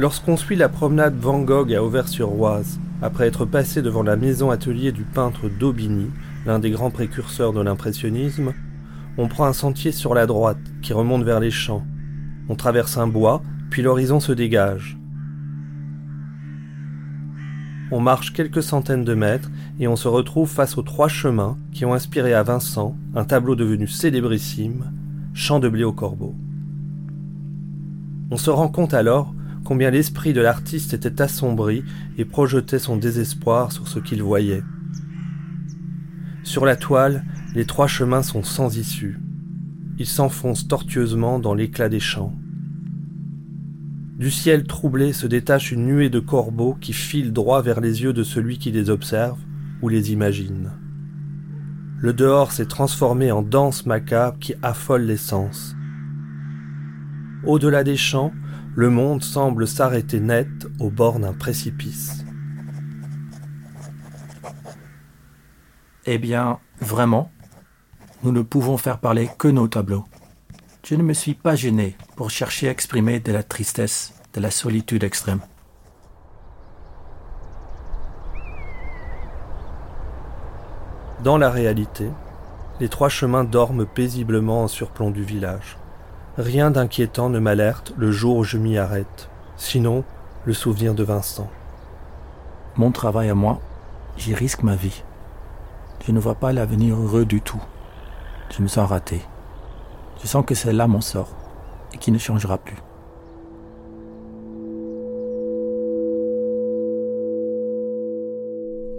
Lorsqu'on suit la promenade Van Gogh à Auvers-sur-Oise, après être passé devant la maison atelier du peintre Daubigny, l'un des grands précurseurs de l'impressionnisme, on prend un sentier sur la droite qui remonte vers les champs. On traverse un bois, puis l'horizon se dégage. On marche quelques centaines de mètres et on se retrouve face aux trois chemins qui ont inspiré à Vincent un tableau devenu célébrissime, Champ de blé au corbeau. On se rend compte alors combien l'esprit de l'artiste était assombri et projetait son désespoir sur ce qu'il voyait. Sur la toile, les trois chemins sont sans issue. Ils s'enfoncent tortueusement dans l'éclat des champs. Du ciel troublé se détache une nuée de corbeaux qui filent droit vers les yeux de celui qui les observe ou les imagine. Le dehors s'est transformé en danse macabre qui affole les sens. Au-delà des champs, le monde semble s'arrêter net au bord d'un précipice. Eh bien, vraiment, nous ne pouvons faire parler que nos tableaux. Je ne me suis pas gêné pour chercher à exprimer de la tristesse, de la solitude extrême. Dans la réalité, les trois chemins dorment paisiblement en surplomb du village. Rien d'inquiétant ne m'alerte le jour où je m'y arrête, sinon le souvenir de Vincent. Mon travail à moi, j'y risque ma vie. Je ne vois pas l'avenir heureux du tout. Je me sens raté. Je sens que c'est là mon sort et qui ne changera plus.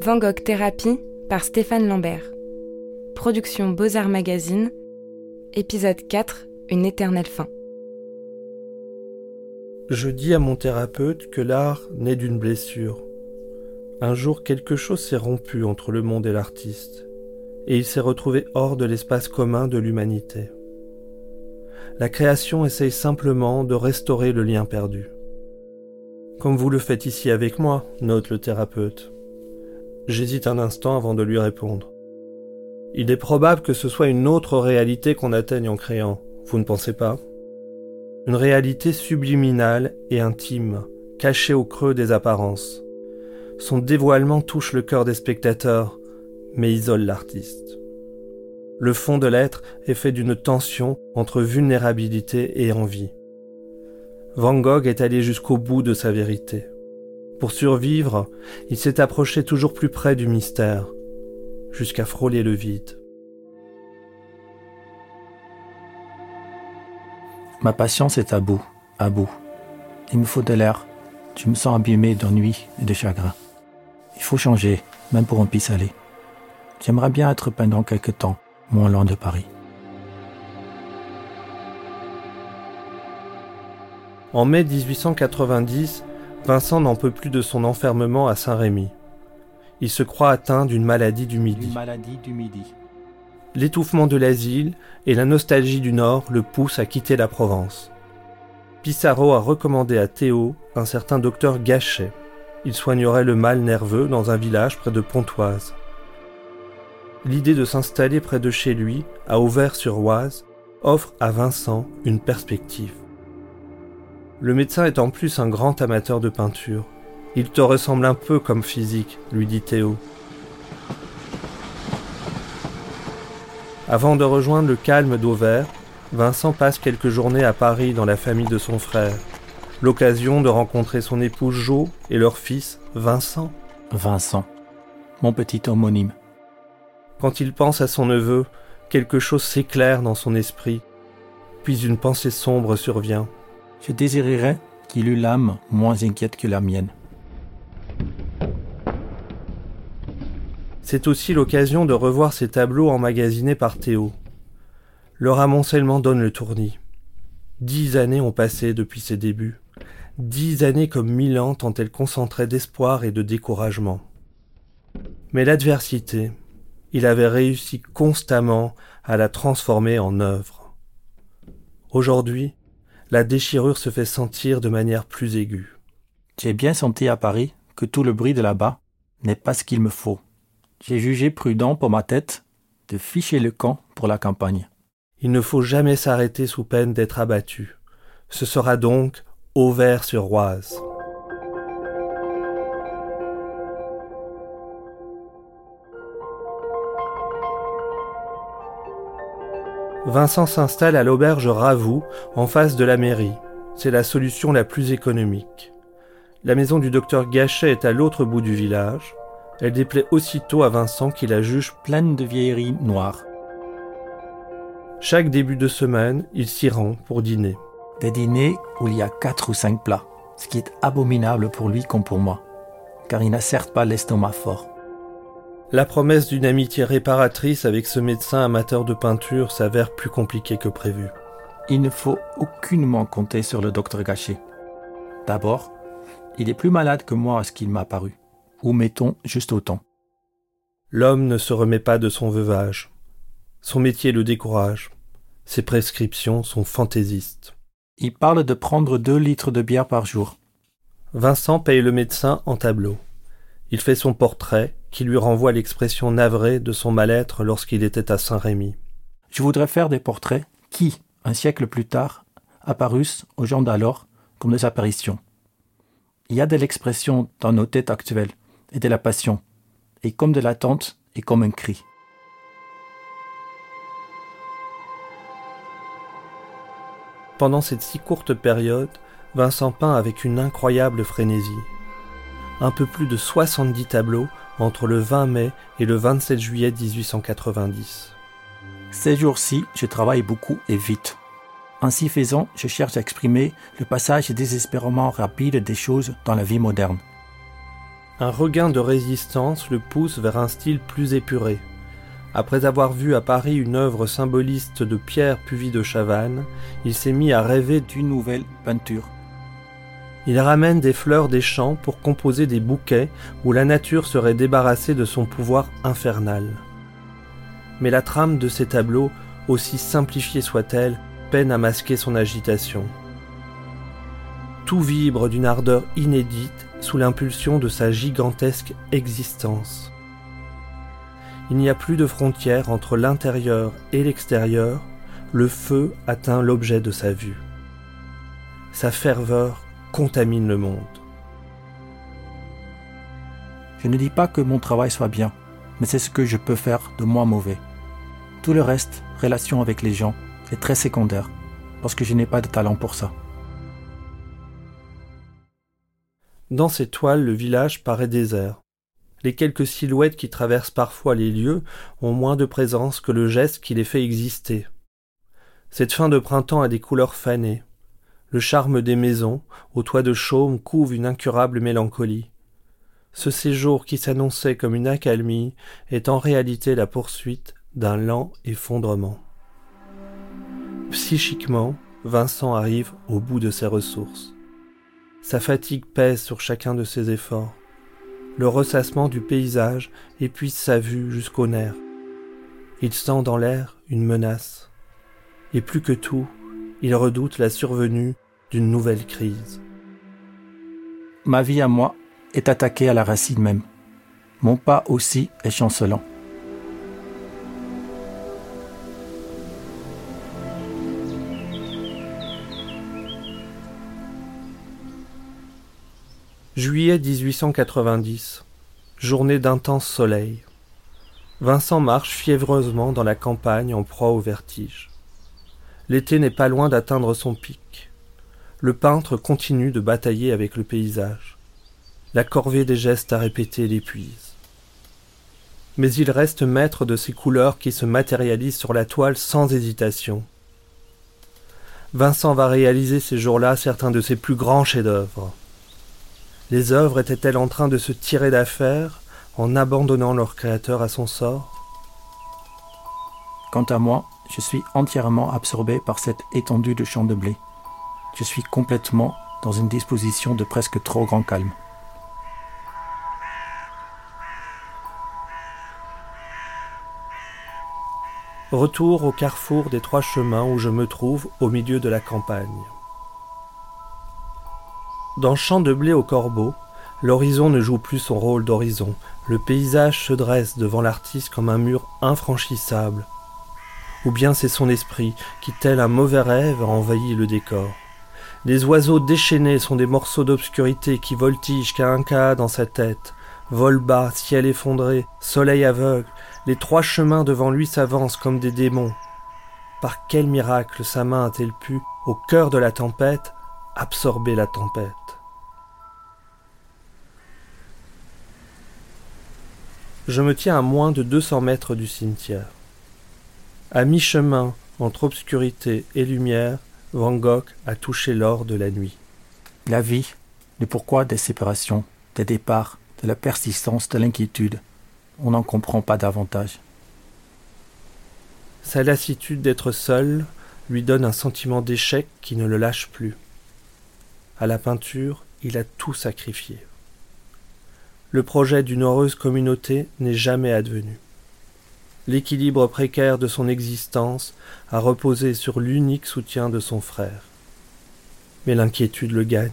Van Gogh Thérapie par Stéphane Lambert. Production Beaux-Arts Magazine. Épisode 4 Une éternelle fin. Je dis à mon thérapeute que l'art naît d'une blessure. Un jour, quelque chose s'est rompu entre le monde et l'artiste, et il s'est retrouvé hors de l'espace commun de l'humanité. La création essaye simplement de restaurer le lien perdu. Comme vous le faites ici avec moi, note le thérapeute. J'hésite un instant avant de lui répondre. Il est probable que ce soit une autre réalité qu'on atteigne en créant, vous ne pensez pas? Une réalité subliminale et intime, cachée au creux des apparences. Son dévoilement touche le cœur des spectateurs, mais isole l'artiste. Le fond de l'être est fait d'une tension entre vulnérabilité et envie. Van Gogh est allé jusqu'au bout de sa vérité. Pour survivre, il s'est approché toujours plus près du mystère, jusqu'à frôler le vide. Ma patience est à bout, à bout. Il me faut de l'air. Je me sens abîmé d'ennui et de chagrin. Il faut changer, même pour un pis aller. J'aimerais bien être pendant quelque temps moins loin de Paris. En mai 1890, Vincent n'en peut plus de son enfermement à Saint-Rémy. Il se croit atteint d'une maladie du Midi. maladie du Midi. L'étouffement de l'asile et la nostalgie du Nord le poussent à quitter la Provence. Pissarro a recommandé à Théo un certain docteur Gachet. Il soignerait le mal nerveux dans un village près de Pontoise. L'idée de s'installer près de chez lui, à Auvers-sur-Oise, offre à Vincent une perspective. Le médecin est en plus un grand amateur de peinture. Il te ressemble un peu comme physique, lui dit Théo. Avant de rejoindre le calme d'Auvers, Vincent passe quelques journées à Paris dans la famille de son frère. L'occasion de rencontrer son épouse Jo et leur fils, Vincent. Vincent, mon petit homonyme. Quand il pense à son neveu, quelque chose s'éclaire dans son esprit, puis une pensée sombre survient. Je désirerais qu'il eût l'âme moins inquiète que la mienne. C'est aussi l'occasion de revoir ces tableaux emmagasinés par Théo. Leur amoncellement donne le tournis. Dix années ont passé depuis ses débuts. Dix années comme mille ans tant elles concentraient d'espoir et de découragement. Mais l'adversité, il avait réussi constamment à la transformer en œuvre. Aujourd'hui, la déchirure se fait sentir de manière plus aiguë. J'ai bien senti à Paris que tout le bruit de là-bas n'est pas ce qu'il me faut j'ai jugé prudent pour ma tête de ficher le camp pour la campagne. Il ne faut jamais s'arrêter sous peine d'être abattu. Ce sera donc Auvers sur Oise. Vincent s'installe à l'auberge Ravoux, en face de la mairie. C'est la solution la plus économique. La maison du docteur Gachet est à l'autre bout du village. Elle déplaît aussitôt à Vincent qui la juge pleine de vieilleries noires. Chaque début de semaine, il s'y rend pour dîner. Des dîners où il y a quatre ou cinq plats, ce qui est abominable pour lui comme pour moi, car il n'a certes pas l'estomac fort. La promesse d'une amitié réparatrice avec ce médecin amateur de peinture s'avère plus compliquée que prévu. Il ne faut aucunement compter sur le docteur Gachet. D'abord, il est plus malade que moi à ce qu'il m'a paru, ou mettons juste autant. L'homme ne se remet pas de son veuvage. Son métier le décourage. Ses prescriptions sont fantaisistes. Il parle de prendre deux litres de bière par jour. Vincent paye le médecin en tableau. Il fait son portrait, qui lui renvoie l'expression navrée de son mal-être lorsqu'il était à Saint-Rémy. Je voudrais faire des portraits qui, un siècle plus tard, apparussent aux gens d'alors comme des apparitions. Il y a de l'expression dans nos têtes actuelles et de la passion, et comme de l'attente et comme un cri. Pendant cette si courte période, Vincent peint avec une incroyable frénésie. Un peu plus de 70 tableaux entre le 20 mai et le 27 juillet 1890. Ces jours-ci, je travaille beaucoup et vite. Ainsi faisant, je cherche à exprimer le passage désespérément rapide des choses dans la vie moderne. Un regain de résistance le pousse vers un style plus épuré, après avoir vu à Paris une œuvre symboliste de Pierre Puvis de Chavannes, il s'est mis à rêver d'une nouvelle peinture. Il ramène des fleurs des champs pour composer des bouquets où la nature serait débarrassée de son pouvoir infernal. Mais la trame de ces tableaux, aussi simplifiée soit-elle, peine à masquer son agitation. Tout vibre d'une ardeur inédite sous l'impulsion de sa gigantesque existence. Il n'y a plus de frontière entre l'intérieur et l'extérieur, le feu atteint l'objet de sa vue. Sa ferveur contamine le monde. Je ne dis pas que mon travail soit bien, mais c'est ce que je peux faire de moins mauvais. Tout le reste, relation avec les gens, est très secondaire, parce que je n'ai pas de talent pour ça. Dans ces toiles, le village paraît désert. Les quelques silhouettes qui traversent parfois les lieux ont moins de présence que le geste qui les fait exister. Cette fin de printemps a des couleurs fanées. Le charme des maisons, aux toits de chaume, couvre une incurable mélancolie. Ce séjour qui s'annonçait comme une accalmie est en réalité la poursuite d'un lent effondrement. Psychiquement, Vincent arrive au bout de ses ressources. Sa fatigue pèse sur chacun de ses efforts le ressassement du paysage épuise sa vue jusqu'aux nerfs. Il sent dans l'air une menace. Et plus que tout, il redoute la survenue d'une nouvelle crise. Ma vie à moi est attaquée à la racine même. Mon pas aussi est chancelant. Juillet 1890. Journée d'intense soleil. Vincent marche fiévreusement dans la campagne en proie au vertige. L'été n'est pas loin d'atteindre son pic. Le peintre continue de batailler avec le paysage. La corvée des gestes à répéter l'épuise. Mais il reste maître de ces couleurs qui se matérialisent sur la toile sans hésitation. Vincent va réaliser ces jours-là certains de ses plus grands chefs-d'œuvre. Les œuvres étaient-elles en train de se tirer d'affaire en abandonnant leur créateur à son sort? Quant à moi, je suis entièrement absorbé par cette étendue de champs de blé. Je suis complètement dans une disposition de presque trop grand calme. Retour au carrefour des trois chemins où je me trouve au milieu de la campagne. Dans Champ de blé au corbeau, l'horizon ne joue plus son rôle d'horizon. Le paysage se dresse devant l'artiste comme un mur infranchissable. Ou bien c'est son esprit qui, tel un mauvais rêve, a envahi le décor. Les oiseaux déchaînés sont des morceaux d'obscurité qui voltigent qu'à un cas dans sa tête. Vol bas, ciel effondré, soleil aveugle, les trois chemins devant lui s'avancent comme des démons. Par quel miracle sa main a-t-elle pu, au cœur de la tempête, absorber la tempête? Je me tiens à moins de 200 mètres du cimetière. À mi-chemin entre obscurité et lumière, Van Gogh a touché l'or de la nuit. La vie, le pourquoi des séparations, des départs, de la persistance de l'inquiétude, on n'en comprend pas davantage. Sa lassitude d'être seul lui donne un sentiment d'échec qui ne le lâche plus. À la peinture, il a tout sacrifié. Le projet d'une heureuse communauté n'est jamais advenu. L'équilibre précaire de son existence a reposé sur l'unique soutien de son frère. Mais l'inquiétude le gagne.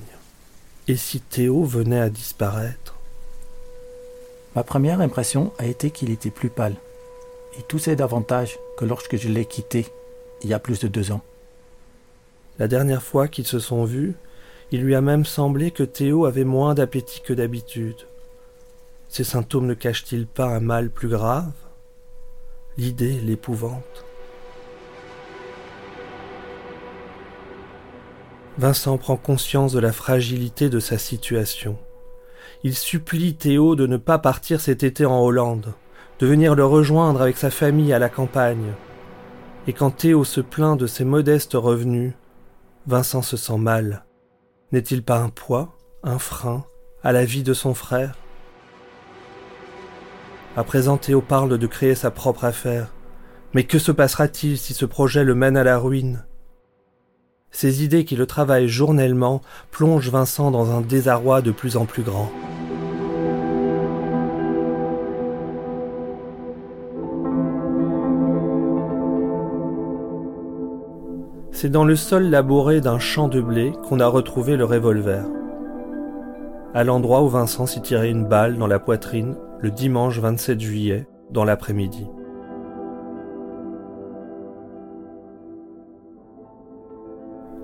Et si Théo venait à disparaître? Ma première impression a été qu'il était plus pâle. Et tout c'est davantage que lorsque je l'ai quitté, il y a plus de deux ans. La dernière fois qu'ils se sont vus, il lui a même semblé que Théo avait moins d'appétit que d'habitude. Ces symptômes ne cachent-ils pas un mal plus grave? L'idée l'épouvante. Vincent prend conscience de la fragilité de sa situation. Il supplie Théo de ne pas partir cet été en Hollande, de venir le rejoindre avec sa famille à la campagne. Et quand Théo se plaint de ses modestes revenus, Vincent se sent mal. N'est-il pas un poids, un frein à la vie de son frère? À présent, Théo parle de créer sa propre affaire. Mais que se passera-t-il si ce projet le mène à la ruine? Ces idées qui le travaillent journellement plongent Vincent dans un désarroi de plus en plus grand. C'est dans le sol labouré d'un champ de blé qu'on a retrouvé le revolver. À l'endroit où Vincent s'y tirait une balle dans la poitrine le dimanche 27 juillet, dans l'après-midi.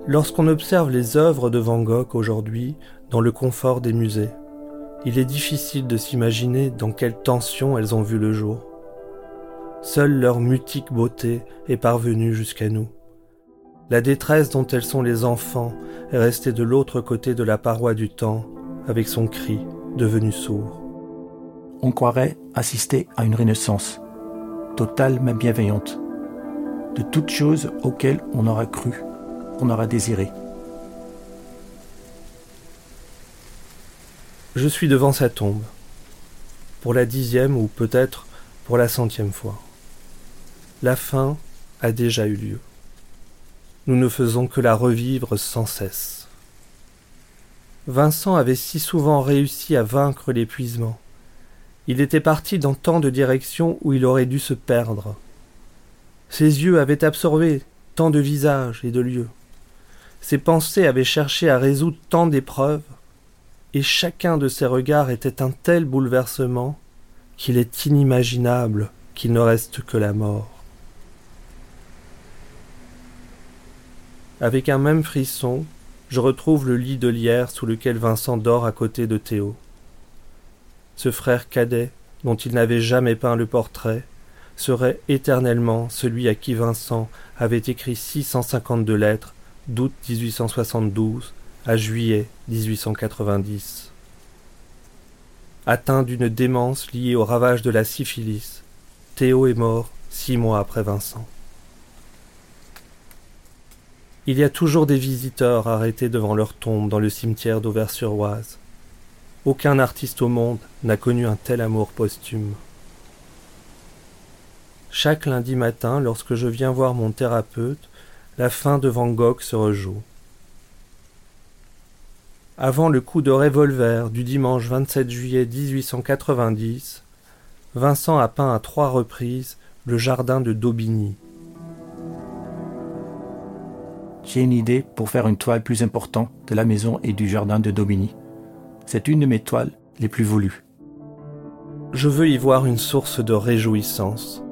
Lorsqu'on observe les œuvres de Van Gogh aujourd'hui dans le confort des musées, il est difficile de s'imaginer dans quelle tension elles ont vu le jour. Seule leur mutique beauté est parvenue jusqu'à nous. La détresse dont elles sont les enfants est restée de l'autre côté de la paroi du temps avec son cri devenu sourd on croirait assister à une renaissance, totale mais bienveillante, de toutes choses auxquelles on aura cru, on aura désiré. Je suis devant sa tombe, pour la dixième ou peut-être pour la centième fois. La fin a déjà eu lieu. Nous ne faisons que la revivre sans cesse. Vincent avait si souvent réussi à vaincre l'épuisement, il était parti dans tant de directions où il aurait dû se perdre. Ses yeux avaient absorbé tant de visages et de lieux. Ses pensées avaient cherché à résoudre tant d'épreuves, et chacun de ses regards était un tel bouleversement qu'il est inimaginable qu'il ne reste que la mort. Avec un même frisson, je retrouve le lit de lierre sous lequel Vincent dort à côté de Théo ce frère cadet dont il n'avait jamais peint le portrait, serait éternellement celui à qui Vincent avait écrit 652 lettres d'août 1872 à juillet 1890. Atteint d'une démence liée au ravage de la syphilis, Théo est mort six mois après Vincent. Il y a toujours des visiteurs arrêtés devant leur tombe dans le cimetière d'Auvers-sur-Oise. Aucun artiste au monde n'a connu un tel amour posthume. Chaque lundi matin, lorsque je viens voir mon thérapeute, la fin de Van Gogh se rejoue. Avant le coup de revolver du dimanche 27 juillet 1890, Vincent a peint à trois reprises le jardin de Daubigny. J'ai une idée pour faire une toile plus importante de la maison et du jardin de Daubigny. C'est une de mes toiles les plus voulues. Je veux y voir une source de réjouissance,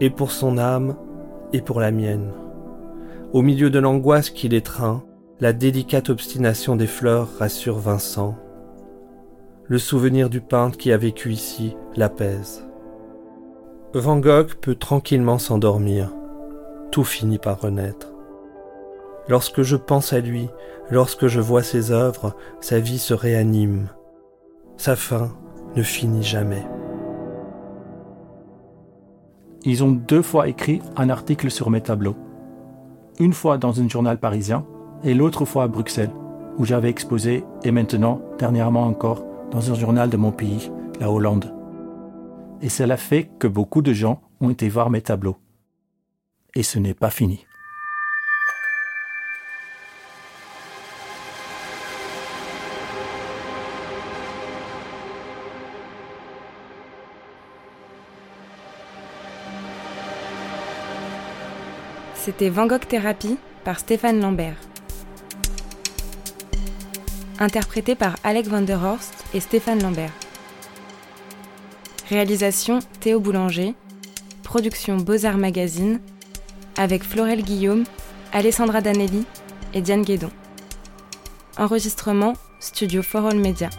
et pour son âme, et pour la mienne. Au milieu de l'angoisse qui l'étreint, la délicate obstination des fleurs rassure Vincent. Le souvenir du peintre qui a vécu ici l'apaise. Van Gogh peut tranquillement s'endormir. tout finit par renaître. Lorsque je pense à lui, lorsque je vois ses œuvres, sa vie se réanime. Sa fin ne finit jamais. Ils ont deux fois écrit un article sur mes tableaux. Une fois dans un journal parisien et l'autre fois à Bruxelles, où j'avais exposé, et maintenant, dernièrement encore, dans un journal de mon pays, la Hollande. Et cela fait que beaucoup de gens ont été voir mes tableaux. Et ce n'est pas fini. C'était Van Gogh Thérapie par Stéphane Lambert. Interprété par Alec van der Horst et Stéphane Lambert. Réalisation Théo Boulanger. Production Beaux-Arts Magazine. Avec Florel Guillaume, Alessandra Danelli et Diane Guédon. Enregistrement Studio For All Media.